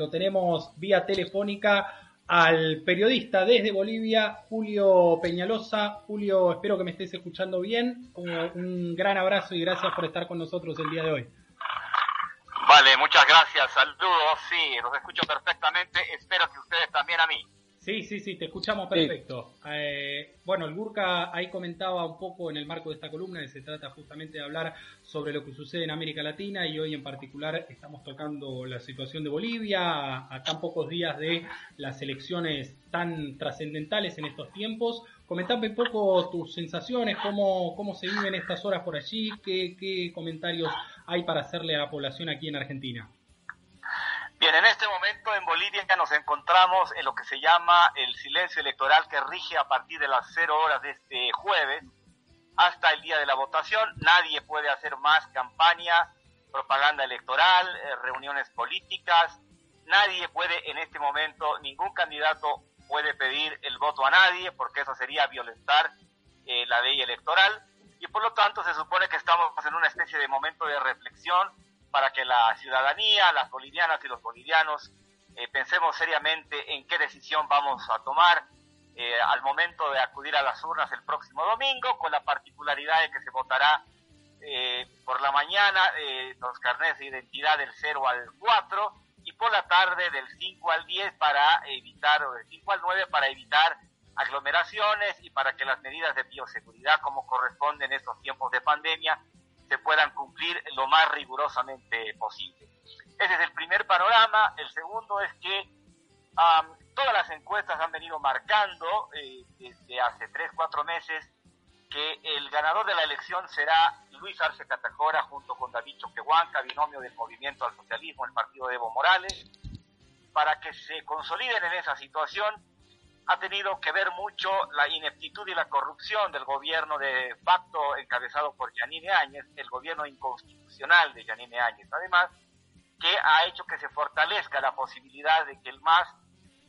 lo tenemos vía telefónica al periodista desde Bolivia, Julio Peñalosa. Julio, espero que me estés escuchando bien. Un gran abrazo y gracias por estar con nosotros el día de hoy. Vale, muchas gracias. Saludos, sí, los escucho perfectamente. Espero que ustedes también a mí. Sí, sí, sí, te escuchamos perfecto. Eh, bueno, el Burka ahí comentaba un poco en el marco de esta columna que se trata justamente de hablar sobre lo que sucede en América Latina y hoy en particular estamos tocando la situación de Bolivia a, tan pocos días de las elecciones tan trascendentales en estos tiempos. Comentame un poco tus sensaciones, cómo, cómo se viven estas horas por allí, qué, qué comentarios hay para hacerle a la población aquí en Argentina. Bien, en este momento en Bolivia nos encontramos en lo que se llama el silencio electoral que rige a partir de las cero horas de este jueves hasta el día de la votación. Nadie puede hacer más campaña, propaganda electoral, eh, reuniones políticas. Nadie puede en este momento, ningún candidato puede pedir el voto a nadie porque eso sería violentar eh, la ley electoral. Y por lo tanto se supone que estamos en una especie de momento de reflexión para que la ciudadanía, las bolivianas y los bolivianos eh, pensemos seriamente en qué decisión vamos a tomar eh, al momento de acudir a las urnas el próximo domingo, con la particularidad de que se votará eh, por la mañana los carnets de identidad del 0 al 4 y por la tarde del 5 al 10 para evitar, o del 5 al 9 para evitar aglomeraciones y para que las medidas de bioseguridad como corresponden en estos tiempos de pandemia se puedan cumplir lo más rigurosamente posible. Ese es el primer panorama. El segundo es que todas las encuestas han venido marcando eh, desde hace tres, cuatro meses que el ganador de la elección será Luis Arce Catacora junto con David Choquehuanca, binomio del Movimiento al Socialismo, el partido de Evo Morales. Para que se consoliden en esa situación, ha tenido que ver mucho la ineptitud y la corrupción del gobierno de facto encabezado por Yanine Áñez, el gobierno inconstitucional de Yanine Áñez, además, que ha hecho que se fortalezca la posibilidad de que el MAS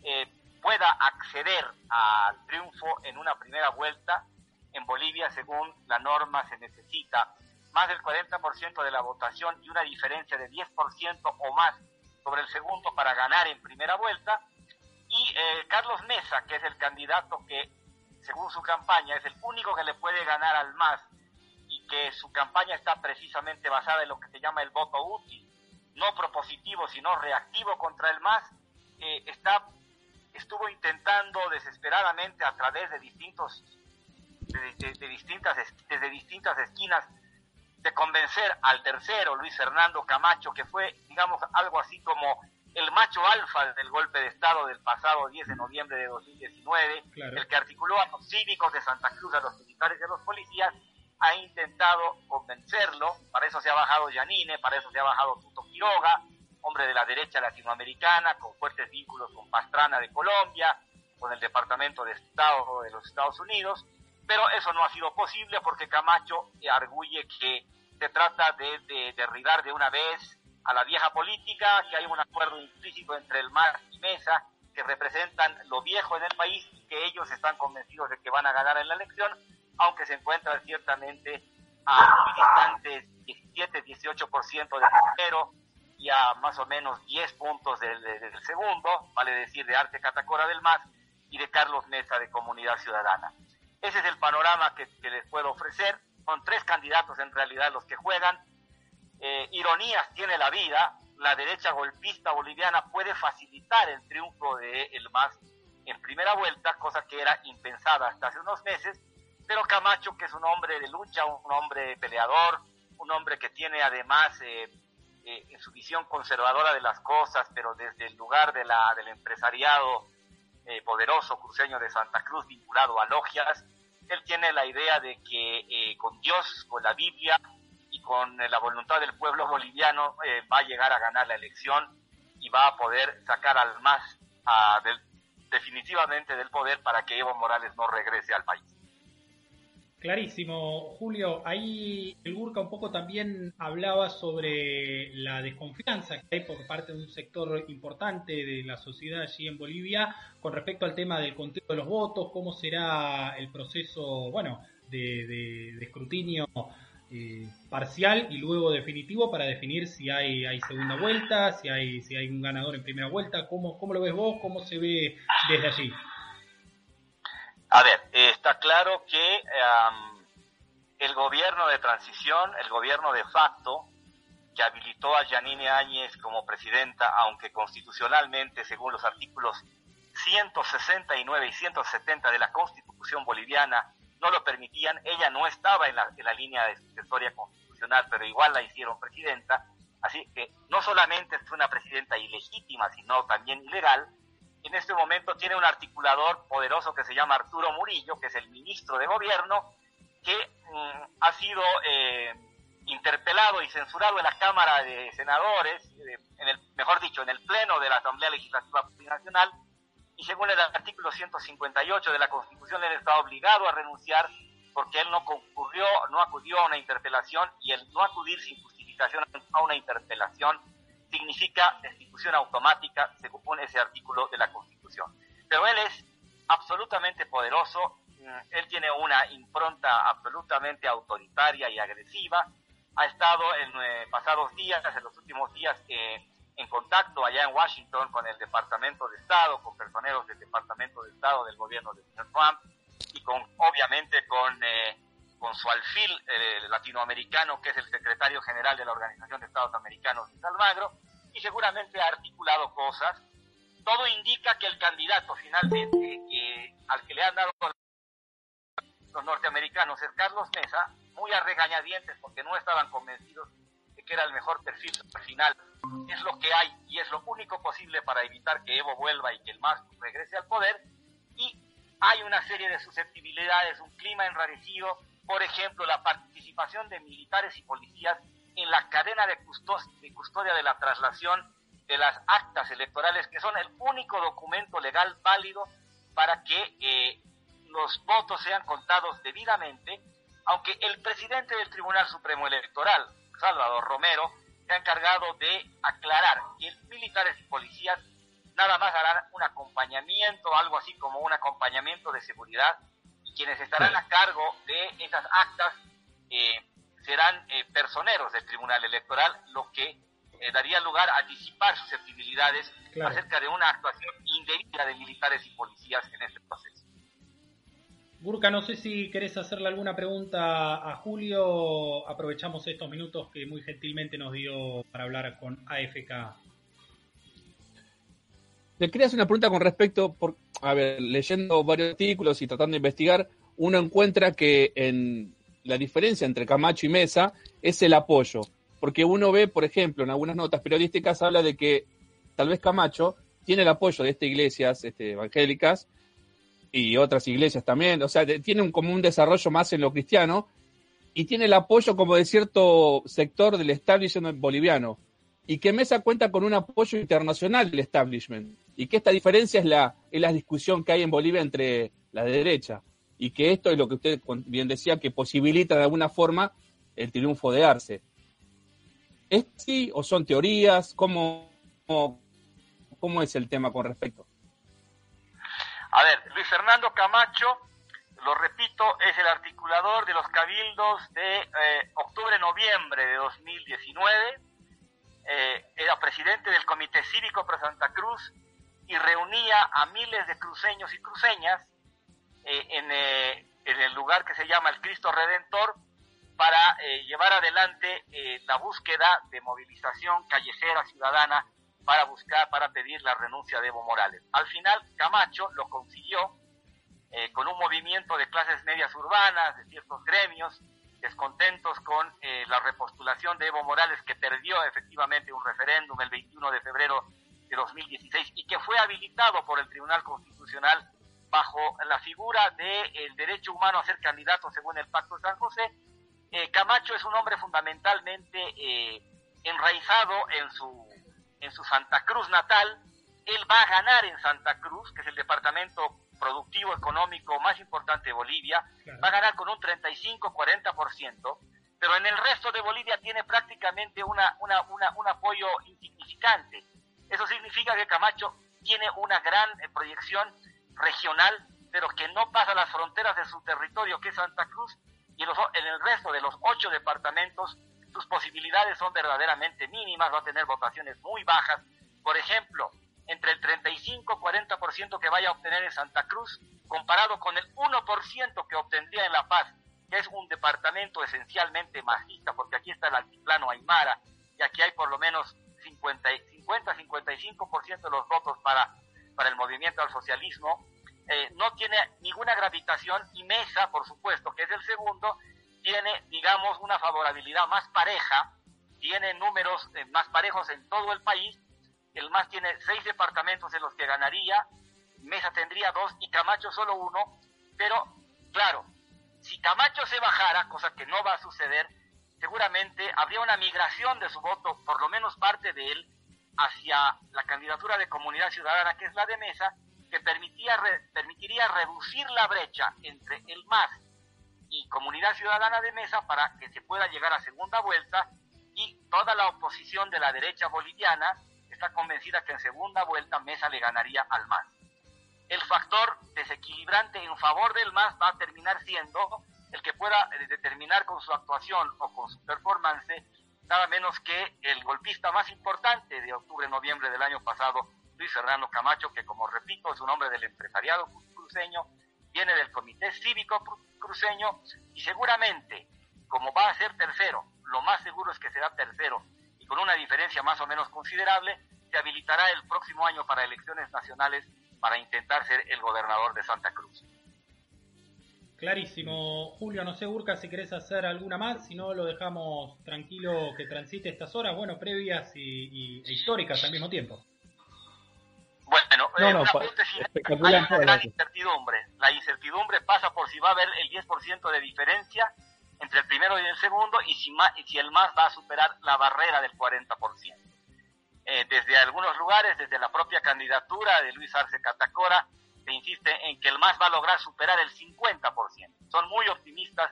eh, pueda acceder al triunfo en una primera vuelta en Bolivia según la norma se necesita más del 40% de la votación y una diferencia de 10% o más sobre el segundo para ganar en primera vuelta eh, Carlos Mesa, que es el candidato que, según su campaña, es el único que le puede ganar al MAS y que su campaña está precisamente basada en lo que se llama el voto útil, no propositivo, sino reactivo contra el MAS, eh, está, estuvo intentando desesperadamente a través de distintos de, distintas desde distintas esquinas de convencer al tercero, Luis Fernando Camacho, que fue, digamos, algo así como el macho alfa del golpe de Estado del pasado 10 de noviembre de 2019, el que articuló a los cívicos de Santa Cruz, a los militares y a los policías, ha intentado convencerlo, para eso se ha bajado Yanine, para eso se ha bajado Tuto Quiroga, hombre de la derecha latinoamericana, con fuertes vínculos con Pastrana de Colombia, con el Departamento de Estado de los Estados Unidos, pero eso no ha sido posible porque Camacho arguye que se trata de derribar de una vez a la vieja política, que hay un acuerdo implícito entre el MAR y Mesa, que representan lo viejo en el país y que ellos están convencidos de que van a ganar en la elección, aunque se encuentran ciertamente a distantes 17-18% del primero y a más o menos 10 puntos del, segundo, vale decir, de Arte Catacora del MAS y de Carlos Mesa de Comunidad Ciudadana. Ese es el panorama que, que les puedo ofrecer. Son tres candidatos en realidad los que juegan eh, ironías tiene la vida, la derecha golpista boliviana puede facilitar el triunfo de el MAS en primera vuelta, cosa que era impensada hasta hace unos meses, pero Camacho, que es un hombre de lucha, un hombre peleador, un hombre que tiene además eh, eh, en su visión conservadora de las cosas, pero desde el lugar de la, del empresariado poderoso cruceño de Santa Cruz vinculado a logias, él tiene la idea de que con Dios, con la Biblia, con la voluntad del pueblo boliviano eh, va a llegar a ganar la elección y va a poder sacar al más definitivamente del poder para que Evo Morales no regrese al país. Clarísimo, Julio. Ahí el Burka un poco también hablaba sobre la desconfianza que hay por parte de un sector importante de la sociedad allí en Bolivia con respecto al tema del conteo de los votos, cómo será el proceso, bueno, de escrutinio eh, parcial y luego definitivo para definir si hay, hay segunda vuelta, si hay, si hay un ganador en primera vuelta. ¿Cómo, ¿Cómo lo ves vos? ¿Cómo se ve desde allí? A ver, está claro que el gobierno de transición, el gobierno de facto, que habilitó a Yanine Áñez como presidenta, aunque constitucionalmente, según los artículos 169 y 170 de la Constitución boliviana, no lo permitían, ella no estaba en la, en la línea de sucesoria constitucional, pero igual la hicieron presidenta, así que no solamente es una presidenta ilegítima, sino también ilegal, en este momento tiene un articulador poderoso que se llama Arturo Murillo, que es el ministro de gobierno, que mm, ha sido eh, interpelado y censurado en la Cámara de Senadores, eh, en el, mejor dicho, en el Pleno de la Asamblea Legislativa Nacional, y según el artículo 158 de la Constitución, él está obligado a renunciar porque él no concurrió, no acudió a una interpelación y el no acudir sin justificación a una interpelación significa destitución automática según ese artículo de la Constitución. Pero él es absolutamente poderoso, mm, él tiene una impronta absolutamente autoritaria y agresiva, ha estado en eh, pasados días, en los últimos días, eh, en contacto allá en Washington con el Departamento de Estado, con personeros del Departamento de Estado del gobierno de Trump y con, obviamente, con, eh, con su alfil latinoamericano, que es el secretario general de la Organización de Estados Americanos, Almagro, y seguramente ha articulado cosas. Todo indica que el candidato finalmente al que le han dado los norteamericanos es Carlos Mesa, muy a regañadientes porque no estaban convencidos que era el mejor perfil final. Es lo que hay y es lo único posible para evitar que Evo vuelva y que el MAS regrese al poder. Y hay una serie de susceptibilidades, un clima enrarecido, por ejemplo, la participación de militares y policías en la cadena de, custodia de la traslación de las actas electorales, que son el único documento legal válido para que eh, los votos sean contados debidamente aunque el presidente del Tribunal Supremo Electoral, Salvador Romero, se ha encargado de aclarar que militares y policías nada más harán un acompañamiento, algo así como un acompañamiento de seguridad, y quienes estarán a cargo de esas actas eh, serán eh, personeros del Tribunal Electoral, lo que eh, daría lugar a disipar susceptibilidades acerca de una actuación indebida de militares y policías en este proceso. Burka, no sé si querés hacerle alguna pregunta a Julio. Aprovechamos estos minutos que muy gentilmente nos dio para hablar con AFK. Le quería hacer una pregunta con respecto, por, a ver, leyendo varios artículos y tratando de investigar, uno encuentra que en la diferencia entre Camacho y Mesa es el apoyo. Porque uno ve, por ejemplo, en algunas notas periodísticas habla de que tal vez Camacho tiene el apoyo de estas iglesias este, evangélicas, y otras iglesias también, o sea, tiene un, como un desarrollo más en lo cristiano y tiene el apoyo como de cierto sector del establishment boliviano y que Mesa cuenta con un apoyo internacional del establishment y que esta diferencia es la, es la discusión que hay en Bolivia entre la derecha y que esto es lo que usted bien decía que posibilita de alguna forma el triunfo de Arce. ¿Es sí o son teorías? ¿Cómo, cómo, cómo es el tema con respecto? A ver, Luis Fernando Camacho, lo repito, es el articulador de los cabildos de eh, octubre-noviembre de 2019. Eh, era presidente del Comité Cívico Pro Santa Cruz y reunía a miles de cruceños y cruceñas eh, en, en, el lugar que se llama el Cristo Redentor para llevar adelante la búsqueda de movilización callejera ciudadana para buscar, para pedir la renuncia de Evo Morales. Al final, Camacho lo consiguió eh, con un movimiento de clases medias urbanas, de ciertos gremios, descontentos con eh, la repostulación de Evo Morales, que perdió efectivamente un referéndum el 21 de febrero de 2016 y que fue habilitado por el Tribunal Constitucional bajo la figura del derecho humano a ser candidato según el Pacto de San José. Eh, Camacho es un hombre fundamentalmente enraizado en su en su Santa Cruz natal, él va a ganar en Santa Cruz, que es el departamento productivo económico más importante de Bolivia, va a ganar con un 35-40%, pero en el resto de Bolivia tiene prácticamente una, una, una, un apoyo insignificante. Eso significa que Camacho tiene una gran eh, proyección regional, pero que no pasa las fronteras de su territorio, que es Santa Cruz, y en el resto de los ocho departamentos sus posibilidades son verdaderamente mínimas, va a tener votaciones muy bajas. Por ejemplo, entre el 35-40% que vaya a obtener en Santa Cruz, comparado con el 1% que obtendría en La Paz, que es un departamento esencialmente magista, porque aquí está el altiplano Aymara, y aquí hay por lo menos 50-55% de los votos para, para el movimiento al socialismo, eh, no tiene ninguna gravitación y Mesa, por supuesto, que es el segundo, tiene, digamos, una favorabilidad más pareja, tiene números eh, más parejos en todo el país, el MAS tiene seis departamentos en los que ganaría, Mesa tendría dos y Camacho solo uno, pero claro, si Camacho se bajara, cosa que no va a suceder, seguramente habría una migración de su voto, por lo menos parte de él, hacia la candidatura de comunidad ciudadana, que es la de Mesa, que permitía, permitiría reducir la brecha entre el MAS y Comunidad Ciudadana de Mesa para que se pueda llegar a segunda vuelta y toda la oposición de la derecha boliviana está convencida que en segunda vuelta Mesa le ganaría al MAS. El factor desequilibrante en favor del MAS va a terminar siendo el que pueda eh, determinar con su actuación o con su performance nada menos que el golpista más importante de octubre-noviembre del año pasado, Luis Fernando Camacho, que como repito es un hombre del empresariado cruceño, viene del Comité Cívico Cruceño y seguramente, como va a ser tercero, lo más seguro es que será tercero y con una diferencia más o menos considerable, se habilitará el próximo año para elecciones nacionales para intentar ser el gobernador de Santa Cruz. Clarísimo, Julio, no sé, Urca, si querés hacer alguna más, si no lo dejamos tranquilo que transite estas horas, bueno, previas y, e históricas al mismo tiempo. Bueno, no, eh, una hay una gran incertidumbre. La incertidumbre pasa por si va a haber el 10% de diferencia entre el primero y el segundo y si, si el MAS va a superar la barrera del 40%. Eh, desde algunos lugares, desde la propia candidatura de Luis Arce Catacora, se insiste en que el MAS va a lograr superar el 50%. Son muy optimistas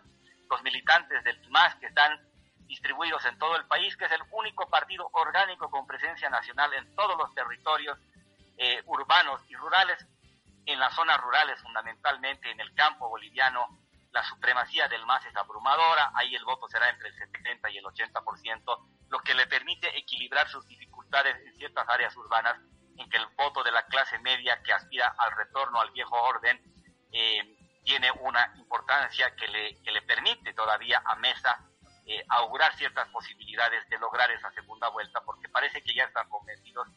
los militantes del MAS que están distribuidos en todo el país, que es el único partido orgánico con presencia nacional en todos los territorios eh, urbanos y rurales, en las zonas rurales fundamentalmente, en el campo boliviano, la supremacía del MAS es abrumadora, ahí el voto será entre el 70 y el 80%, lo que le permite equilibrar sus dificultades en ciertas áreas urbanas, en que el voto de la clase media que aspira al retorno al viejo orden eh, tiene una importancia que le, que le permite todavía a Mesa eh, augurar ciertas posibilidades de lograr esa segunda vuelta, porque parece que ya están convencidos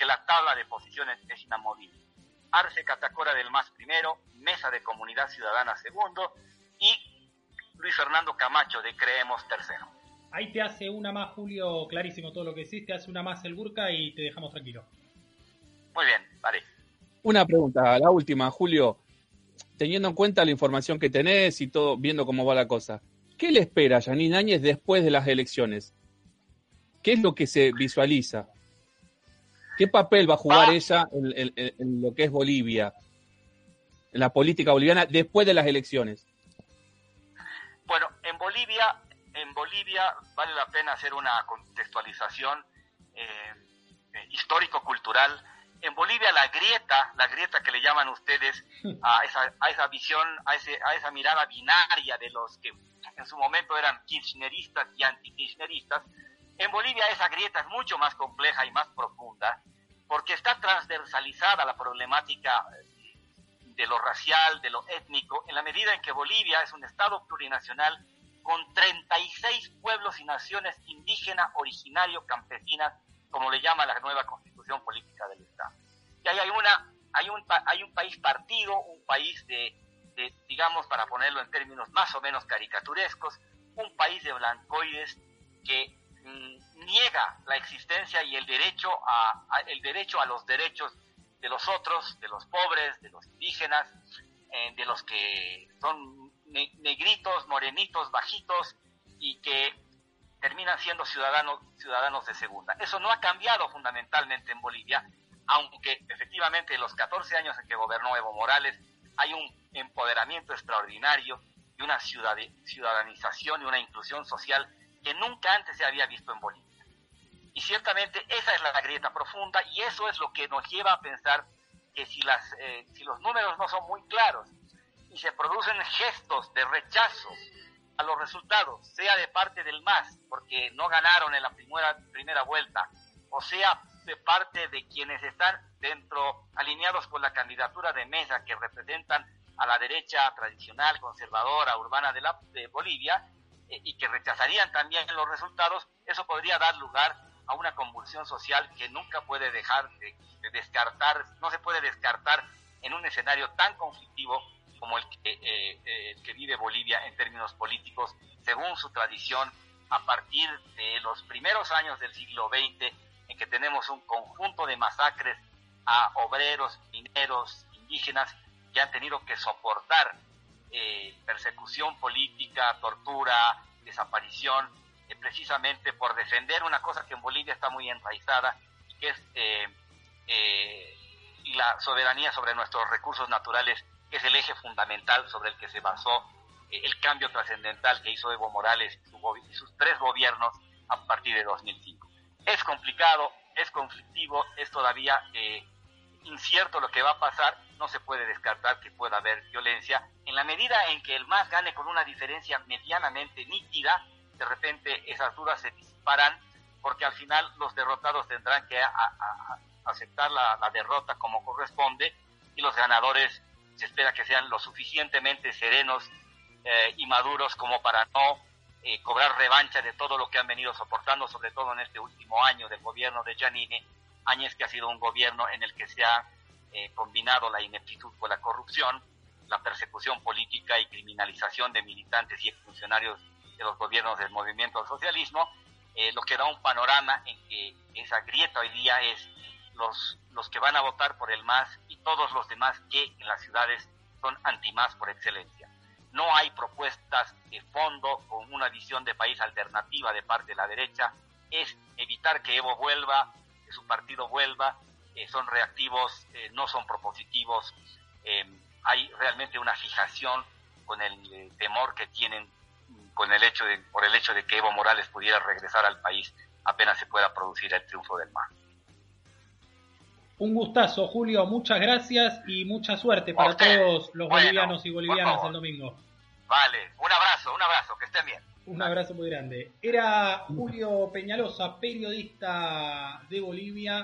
que la tabla de posiciones es inamovible. Arce Catacora del MAS primero, Mesa de Comunidad Ciudadana segundo y Luis Fernando Camacho de Creemos tercero. Ahí te hace una más, Julio, clarísimo todo lo que hiciste, hace una más el Burka y te dejamos tranquilo. Muy bien, vale. Una pregunta, la última, Julio. Teniendo en cuenta la información que tenés y todo, viendo cómo va la cosa, ¿qué le espera a Janine Áñez después de las elecciones? ¿Qué es lo que se visualiza? ¿Qué papel va a jugar ah. ella en, lo que es Bolivia, en la política boliviana después de las elecciones? Bueno, en Bolivia, en Bolivia vale la pena hacer una contextualización eh, eh, histórico-cultural. En Bolivia la grieta, la grieta que le llaman ustedes a esa, a esa visión, a, ese, a esa mirada binaria de los que en su momento eran kirchneristas y anti-kirchneristas, en Bolivia esa grieta es mucho más compleja y más profunda porque está transversalizada la problemática de lo racial, de lo étnico, en la medida en que Bolivia es un Estado plurinacional con 36 pueblos y naciones indígenas, originarios, campesinas, como le llama la nueva constitución política del Estado. Y ahí hay, una, hay, un, hay un país partido, un país de, de, digamos, para ponerlo en términos más o menos caricaturescos, un país de blancoides que niega la existencia y el derecho a, el derecho a los derechos de los otros, de los pobres, de los indígenas, eh, de los que son negritos, morenitos, bajitos y que terminan siendo ciudadanos ciudadanos de segunda. Eso no ha cambiado fundamentalmente en Bolivia, aunque efectivamente en los 14 años en que gobernó Evo Morales hay un empoderamiento extraordinario y una ciudadanización y una inclusión social que nunca antes se había visto en Bolivia. Y ciertamente esa es la grieta profunda y eso es lo que nos lleva a pensar que si, las, eh, si los números no son muy claros y se producen gestos de rechazo a los resultados, sea de parte del MAS, porque no ganaron en la primera, primera vuelta, o sea de parte de quienes están dentro, alineados con la candidatura de Mesa, que representan a la derecha tradicional, conservadora, urbana de, la, de Bolivia, y que rechazarían también los resultados, eso podría dar lugar a una convulsión social que nunca puede dejar de, descartar, no se puede descartar en un escenario tan conflictivo como el que, eh, eh, el que vive Bolivia en términos políticos, según su tradición, a partir de los primeros años del siglo XX, en que tenemos un conjunto de masacres a obreros, mineros, indígenas, que han tenido que soportar eh, persecución política, tortura, desaparición, eh, precisamente por defender una cosa que en Bolivia está muy enraizada, que es eh, la soberanía sobre nuestros recursos naturales, que es el eje fundamental sobre el que se basó el cambio trascendental que hizo Evo Morales y, sus tres gobiernos a partir de 2005. Es complicado, es conflictivo, es todavía incierto lo que va a pasar, no se puede descartar que pueda haber violencia. En la medida en que el MAS gane con una diferencia medianamente nítida, de repente esas dudas se disparan porque al final los derrotados tendrán que aceptar la, derrota como corresponde y los ganadores se espera que sean lo suficientemente serenos eh, y maduros como para no eh, cobrar revancha de todo lo que han venido soportando, sobre todo en este último año del gobierno de Giannini, años que ha sido un gobierno en el que se ha eh, combinado la ineptitud con la corrupción, la persecución política y criminalización de militantes y funcionarios de los gobiernos del movimiento al socialismo, eh, lo que da un panorama en que esa grieta hoy día es los, los que van a votar por el MAS y todos los demás que en las ciudades son anti-MAS por excelencia. No hay propuestas de fondo con una visión de país alternativa de parte de la derecha. Es evitar que Evo vuelva, que su partido vuelva, eh, son reactivos, eh, no son propositivos, eh, hay realmente una fijación con el temor que tienen con el hecho de, por el hecho de que Evo Morales pudiera regresar al país apenas se pueda producir el triunfo del MAS. Un gustazo, Julio. Muchas gracias y mucha suerte para todos los bolivianos y bolivianas el domingo. Vale, un abrazo, un abrazo, que estén bien. Un abrazo muy grande. Era Julio Peñalosa, periodista de Bolivia.